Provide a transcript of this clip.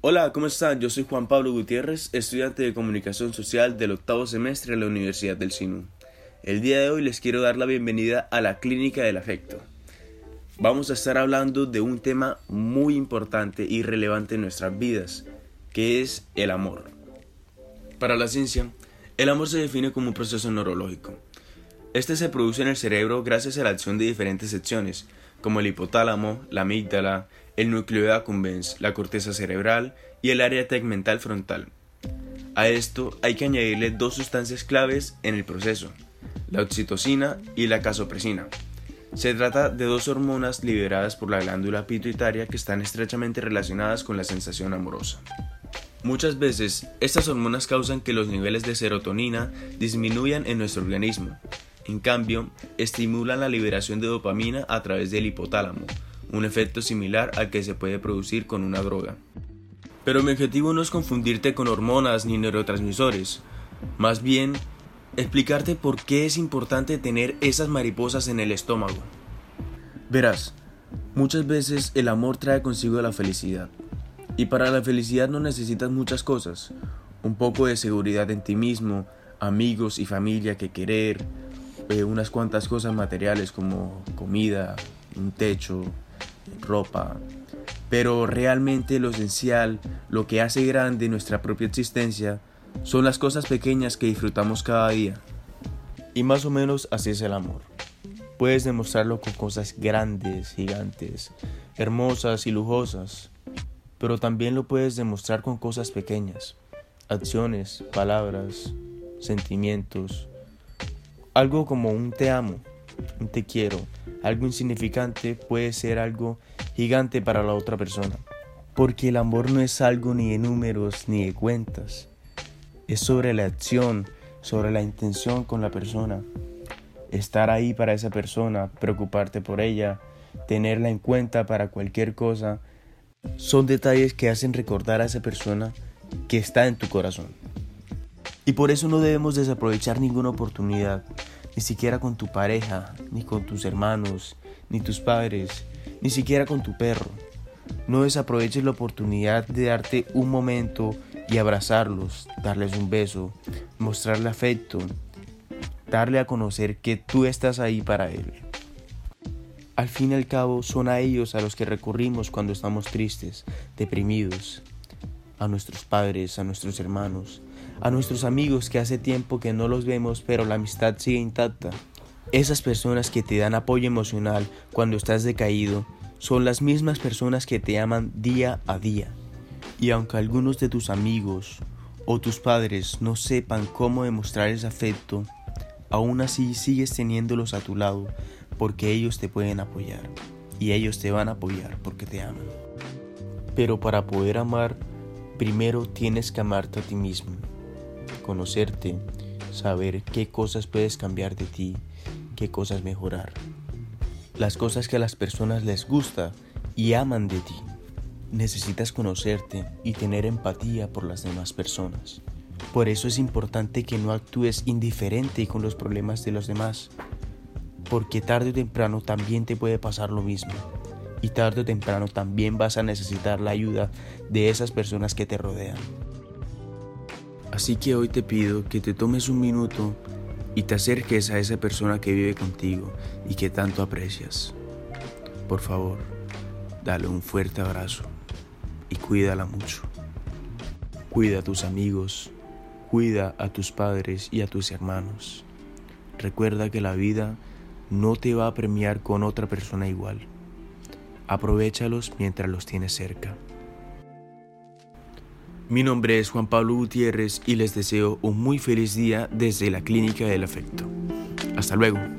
Hola, ¿cómo están? Yo soy Juan Pablo Gutiérrez, estudiante de Comunicación Social del octavo semestre de la Universidad del SINU. El día de hoy les quiero dar la bienvenida a la Clínica del Afecto. Vamos a estar hablando de un tema muy importante y relevante en nuestras vidas, que es el amor. Para la ciencia, el amor se define como un proceso neurológico. Este se produce en el cerebro gracias a la acción de diferentes secciones, como el hipotálamo, la amígdala, el núcleo accumbens, la corteza cerebral y el área tegmental frontal. A esto hay que añadirle dos sustancias claves en el proceso, la oxitocina y la casopresina. Se trata de dos hormonas liberadas por la glándula pituitaria que están estrechamente relacionadas con la sensación amorosa. Muchas veces, estas hormonas causan que los niveles de serotonina disminuyan en nuestro organismo. En cambio, estimulan la liberación de dopamina a través del hipotálamo, un efecto similar al que se puede producir con una droga. Pero mi objetivo no es confundirte con hormonas ni neurotransmisores, más bien explicarte por qué es importante tener esas mariposas en el estómago. Verás, muchas veces el amor trae consigo la felicidad. Y para la felicidad no necesitas muchas cosas. Un poco de seguridad en ti mismo, amigos y familia que querer, eh, unas cuantas cosas materiales como comida, un techo, ropa. Pero realmente lo esencial, lo que hace grande nuestra propia existencia, son las cosas pequeñas que disfrutamos cada día. Y más o menos así es el amor. Puedes demostrarlo con cosas grandes, gigantes, hermosas y lujosas, pero también lo puedes demostrar con cosas pequeñas, acciones, palabras, sentimientos, algo como un te amo, un te quiero, algo insignificante puede ser algo gigante para la otra persona. Porque el amor no es algo ni de números ni de cuentas. Es sobre la acción, sobre la intención con la persona. Estar ahí para esa persona, preocuparte por ella, tenerla en cuenta para cualquier cosa, son detalles que hacen recordar a esa persona que está en tu corazón. Y por eso no debemos desaprovechar ninguna oportunidad ni siquiera con tu pareja, ni con tus hermanos, ni tus padres, ni siquiera con tu perro. No desaproveches la oportunidad de darte un momento y abrazarlos, darles un beso, mostrarle afecto, darle a conocer que tú estás ahí para él. Al fin y al cabo son a ellos a los que recurrimos cuando estamos tristes, deprimidos, a nuestros padres, a nuestros hermanos, a nuestros amigos que hace tiempo que no los vemos pero la amistad sigue intacta. Esas personas que te dan apoyo emocional cuando estás decaído son las mismas personas que te aman día a día. Y aunque algunos de tus amigos o tus padres no sepan cómo demostrar ese afecto, aún así sigues teniéndolos a tu lado porque ellos te pueden apoyar y ellos te van a apoyar porque te aman. Pero para poder amar, primero tienes que amarte a ti mismo conocerte, saber qué cosas puedes cambiar de ti, qué cosas mejorar. Las cosas que a las personas les gusta y aman de ti. Necesitas conocerte y tener empatía por las demás personas. Por eso es importante que no actúes indiferente con los problemas de los demás, porque tarde o temprano también te puede pasar lo mismo. Y tarde o temprano también vas a necesitar la ayuda de esas personas que te rodean. Así que hoy te pido que te tomes un minuto y te acerques a esa persona que vive contigo y que tanto aprecias. Por favor, dale un fuerte abrazo y cuídala mucho. Cuida a tus amigos, cuida a tus padres y a tus hermanos. Recuerda que la vida no te va a premiar con otra persona igual. Aprovechalos mientras los tienes cerca. Mi nombre es Juan Pablo Gutiérrez y les deseo un muy feliz día desde la Clínica del Afecto. Hasta luego.